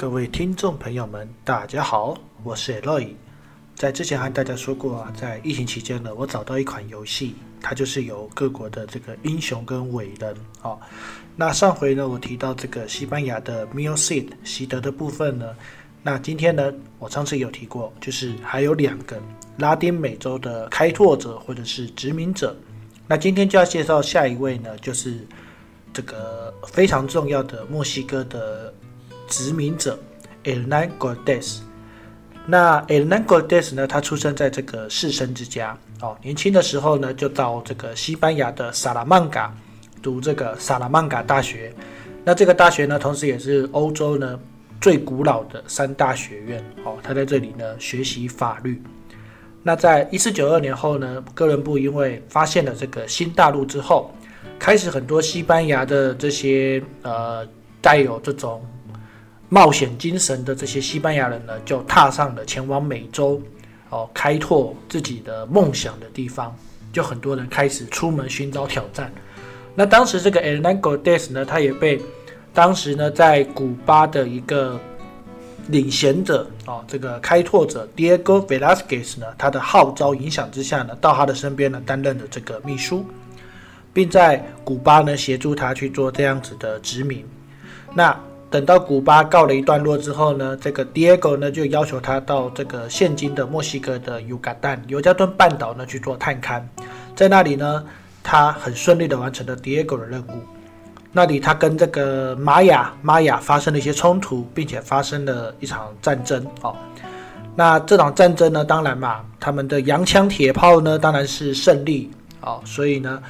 各位听众朋友们，大家好，我是 Eloy。在之前和大家说过啊，在疫情期间呢，我找到一款游戏，它就是由各国的这个英雄跟伟人哦。那上回呢，我提到这个西班牙的 m i l c i d 习德的部分呢，那今天呢，我上次有提过，就是还有两个拉丁美洲的开拓者或者是殖民者。那今天就要介绍下一位呢，就是这个非常重要的墨西哥的殖民者 Hernán Cortés。那 Hernán Cortés 呢，他出生在这个士绅之家哦，年轻的时候呢，就到这个西班牙的萨拉曼卡。读这个萨拉曼卡大学，那这个大学呢，同时也是欧洲呢最古老的三大学院哦。他在这里呢学习法律。那在一四九二年后呢，哥伦布因为发现了这个新大陆之后，开始很多西班牙的这些呃带有这种冒险精神的这些西班牙人呢，就踏上了前往美洲哦开拓自己的梦想的地方，就很多人开始出门寻找挑战。那当时这个 Hernán Cortés 呢，他也被当时呢在古巴的一个领衔者啊，这个开拓者 Diego Velasquez 呢，他的号召影响之下呢，到他的身边呢担任了这个秘书，并在古巴呢协助他去做这样子的殖民。那等到古巴告了一段落之后呢，这个 Diego 呢就要求他到这个现今的墨西哥的尤加旦尤加敦半岛呢去做探勘，在那里呢。他很顺利的完成了 Diego 的任务。那里他跟这个玛雅玛雅发生了一些冲突，并且发生了一场战争。哦，那这场战争呢，当然嘛，他们的洋枪铁炮呢，当然是胜利。哦，所以呢，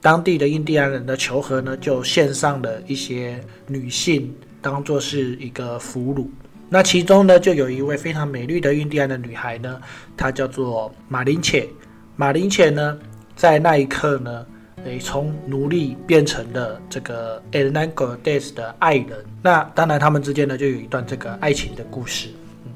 当地的印第安人的求和呢，就献上了一些女性，当做是一个俘虏。那其中呢，就有一位非常美丽的印第安的女孩呢，她叫做马林切。马林切呢？在那一刻呢，诶，从奴隶变成了这个 Hernán Cortés 的爱人。那当然，他们之间呢就有一段这个爱情的故事。嗯，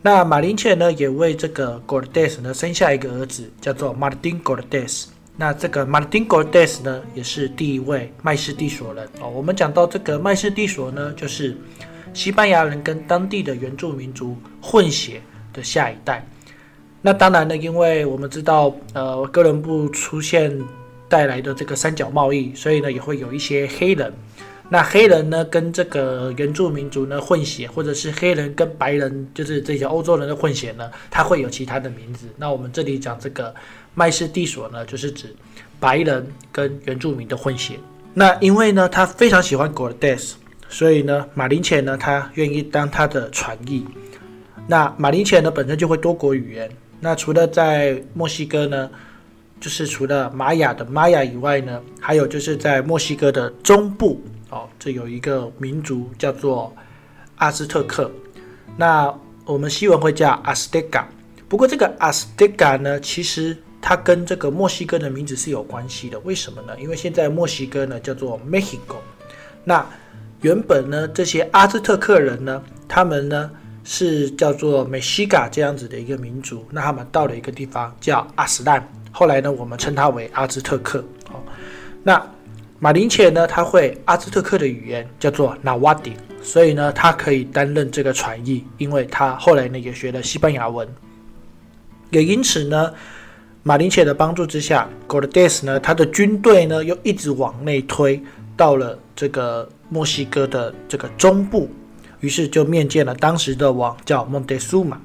那马林切呢也为这个 Cortés 呢生下一个儿子，叫做 Martín Cortés。那这个 Martín Cortés 呢也是第一位麦斯蒂索人哦。我们讲到这个麦斯蒂索呢，就是西班牙人跟当地的原住民族混血的下一代。那当然呢，因为我们知道，呃，哥伦布出现带来的这个三角贸易，所以呢也会有一些黑人。那黑人呢跟这个原住民族呢混血，或者是黑人跟白人，就是这些欧洲人的混血呢，他会有其他的名字。那我们这里讲这个麦氏地所呢，就是指白人跟原住民的混血。那因为呢他非常喜欢 Gordes，所以呢马林钱呢他愿意当他的传译。那马林钱呢本身就会多国语言。那除了在墨西哥呢，就是除了玛雅的玛雅以外呢，还有就是在墨西哥的中部哦，这有一个民族叫做阿斯特克。那我们西文会叫阿斯特加。不过这个阿斯特加呢，其实它跟这个墨西哥的名字是有关系的。为什么呢？因为现在墨西哥呢叫做 Mexico。那原本呢这些阿兹特克人呢，他们呢。是叫做美西嘎这样子的一个民族，那他们到了一个地方叫阿斯兰，后来呢，我们称它为阿兹特克。好，那马林切呢，他会阿兹特克的语言叫做纳瓦迪，所以呢，他可以担任这个传译，因为他后来呢也学了西班牙文，也因此呢，马林切的帮助之下 g o r d e s 呢，他的军队呢又一直往内推，到了这个墨西哥的这个中部。于是就面见了当时的王，叫蒙德苏马。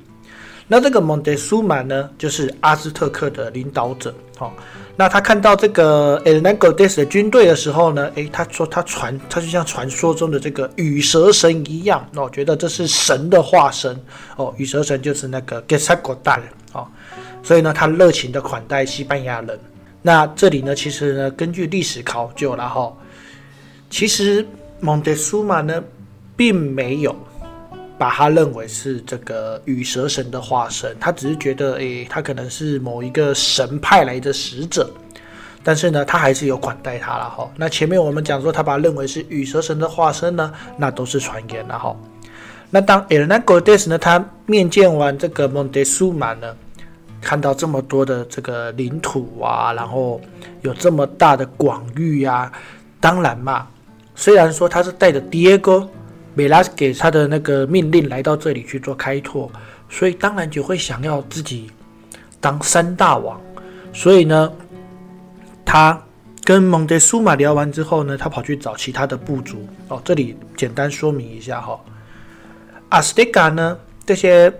那这个蒙德苏马呢，就是阿兹特克的领导者。好，那他看到这个 El Nago Des 的军队的时候呢，诶，他说他传，他就像传说中的这个羽蛇神一样，哦，觉得这是神的化身。哦，羽蛇神就是那个 g e s a g o d a 哦，所以呢，他热情的款待西班牙人。那这里呢，其实呢，根据历史考究了哈，其实蒙德苏马呢。并没有把他认为是这个羽蛇神的化身，他只是觉得，诶，他可能是某一个神派来的使者，但是呢，他还是有款待他了哈。那前面我们讲说，他把认为是羽蛇神的化身呢，那都是传言了哈。那当 Hernán Cortés 呢，他面见完这个蒙德苏马呢，看到这么多的这个领土啊，然后有这么大的广域啊，当然嘛，虽然说他是带着 Diego。梅拉给他的那个命令来到这里去做开拓，所以当然就会想要自己当三大王。所以呢，他跟蒙德苏马聊完之后呢，他跑去找其他的部族。哦，这里简单说明一下哈，阿斯蒂卡呢，这些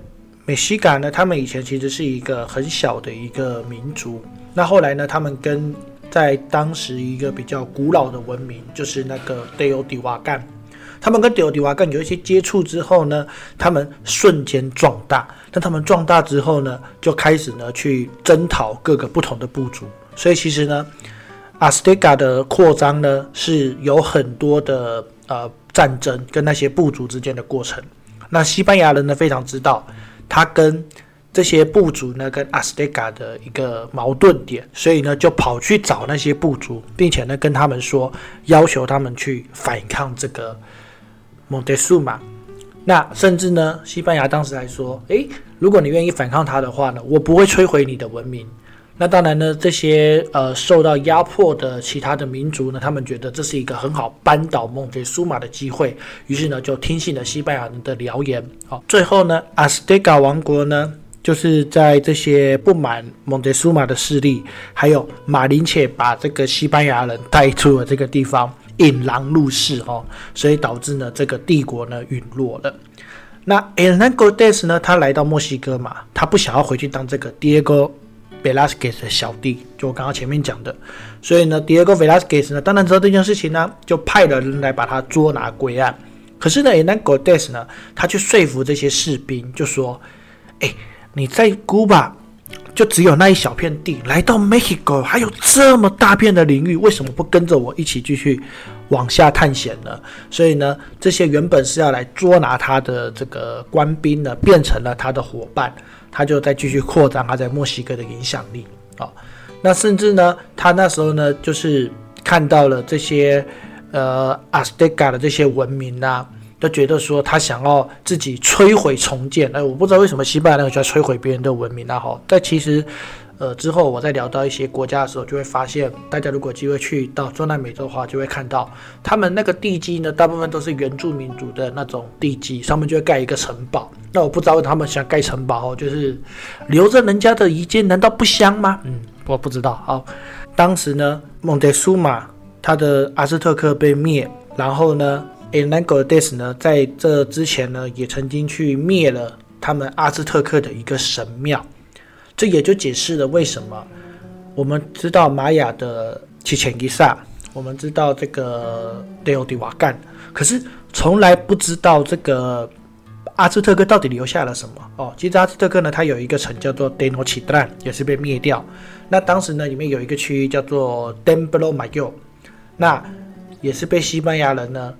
美西卡呢，他们以前其实是一个很小的一个民族。那后来呢，他们跟在当时一个比较古老的文明，就是那个德欧迪瓦干。他们跟德欧迪瓦干有一些接触之后呢，他们瞬间壮大。但他们壮大之后呢，就开始呢去征讨各个不同的部族。所以其实呢，阿斯蒂卡的扩张呢是有很多的呃战争跟那些部族之间的过程。那西班牙人呢非常知道他跟这些部族呢，跟阿斯蒂卡的一个矛盾点，所以呢，就跑去找那些部族，并且呢，跟他们说，要求他们去反抗这个蒙德苏马。那甚至呢，西班牙当时还说，诶，如果你愿意反抗他的话呢，我不会摧毁你的文明。那当然呢，这些呃受到压迫的其他的民族呢，他们觉得这是一个很好扳倒蒙德苏马的机会，于是呢，就听信了西班牙人的谣言。好，最后呢，阿斯蒂卡王国呢。就是在这些不满蒙德苏马的势力，还有马林切把这个西班牙人带出了这个地方，引狼入室哦，所以导致呢这个帝国呢陨落了。那 Hernán Cortés 呢，他来到墨西哥嘛，他不想要回去当这个 Diego Velázquez 的小弟，就我刚刚前面讲的，所以呢，Diego Velázquez 呢，当然知道这件事情呢，就派了人来把他捉拿归案。可是呢，Hernán Cortés 呢，他去说服这些士兵，就说，哎。你在古巴就只有那一小片地，来到 Mexico 还有这么大片的领域，为什么不跟着我一起继续往下探险呢？所以呢，这些原本是要来捉拿他的这个官兵呢，变成了他的伙伴，他就在继续扩张他在墨西哥的影响力啊。那甚至呢，他那时候呢，就是看到了这些呃阿斯蒂卡的这些文明呐。都觉得说他想要自己摧毁重建，哎，我不知道为什么西班牙人喜欢摧毁别人的文明啊！哈，但其实，呃，之后我在聊到一些国家的时候，就会发现，大家如果机会去到中南美洲的话，就会看到他们那个地基呢，大部分都是原住民族的那种地基，上面就会盖一个城堡。那我不知道他们想盖城堡，就是留着人家的遗迹，难道不香吗？嗯，我不知道。好，当时呢，蒙德苏马他的阿斯特克被灭，然后呢？a n a n g o d e s 呢，在这之前呢，也曾经去灭了他们阿兹特克的一个神庙，这也就解释了为什么我们知道玛雅的奇前伊萨，我们知道这个德欧迪瓦干，可是从来不知道这个阿兹特克到底留下了什么哦。其实阿兹特克呢，它有一个城叫做 Denochitlan，也是被灭掉。那当时呢，里面有一个区域叫做 Demblo Mayo，那也是被西班牙人呢。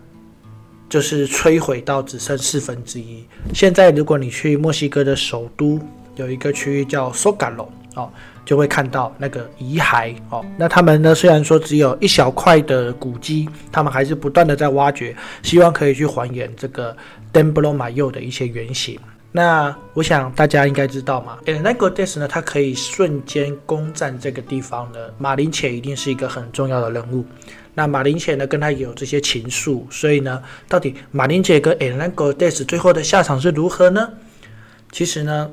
就是摧毁到只剩四分之一。现在，如果你去墨西哥的首都，有一个区域叫 Sogalo 哦，就会看到那个遗骸哦。那他们呢，虽然说只有一小块的古迹，他们还是不断的在挖掘，希望可以去还原这个 Demblo Mayo 的一些原型。那我想大家应该知道嘛 e n a g o d e s 呢，它可以瞬间攻占这个地方的，马林切一定是一个很重要的人物。那马林姐呢，跟他有这些情愫，所以呢，到底马林姐跟 El Nango Des 最后的下场是如何呢？其实呢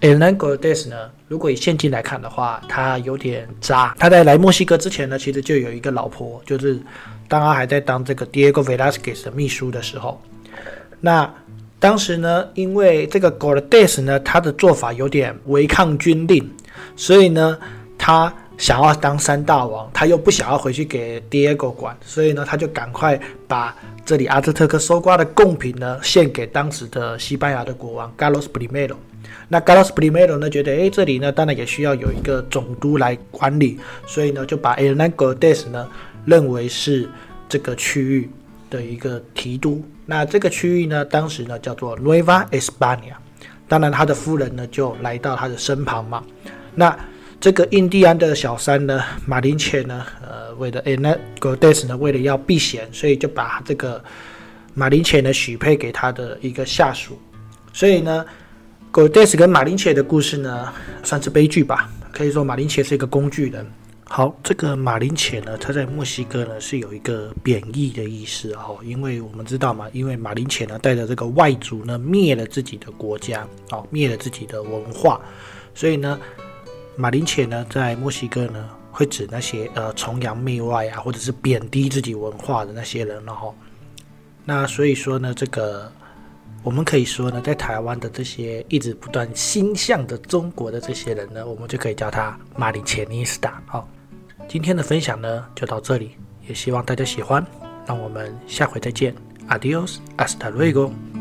，El Nango Des 呢，如果以现今来看的话，他有点渣。他在来墨西哥之前呢，其实就有一个老婆，就是当他还在当这个 Diego Velasquez 的秘书的时候，那当时呢，因为这个 Gordes 呢，他的做法有点违抗军令，所以呢，他。想要当三大王，他又不想要回去给 Diego 管，所以呢，他就赶快把这里阿兹特克收刮的贡品呢献给当时的西班牙的国王 Carlos Primero。那 Carlos Primero 呢觉得，哎，这里呢当然也需要有一个总督来管理，所以呢就把 El Nango-Des 呢认为是这个区域的一个提督。那这个区域呢，当时呢叫做 Nueva España。当然，他的夫人呢就来到他的身旁嘛。那这个印第安的小三呢，马林切呢，呃，为了诶，那 g o d e s 呢，为了要避嫌，所以就把这个马林切呢许配给他的一个下属。所以呢 g o d e s 跟马林切的故事呢，算是悲剧吧。可以说马林切是一个工具人。好，这个马林切呢，它在墨西哥呢是有一个贬义的意思哦，因为我们知道嘛，因为马林切呢带着这个外族呢灭了自己的国家哦，灭了自己的文化，所以呢，马林且呢在墨西哥呢会指那些呃崇洋媚外啊，或者是贬低自己文化的那些人了哈。那所以说呢，这个我们可以说呢，在台湾的这些一直不断心向着中国的这些人呢，我们就可以叫他马林切尼斯达哦。今天的分享呢，就到这里，也希望大家喜欢。让我们下回再见，Adios，hasta luego。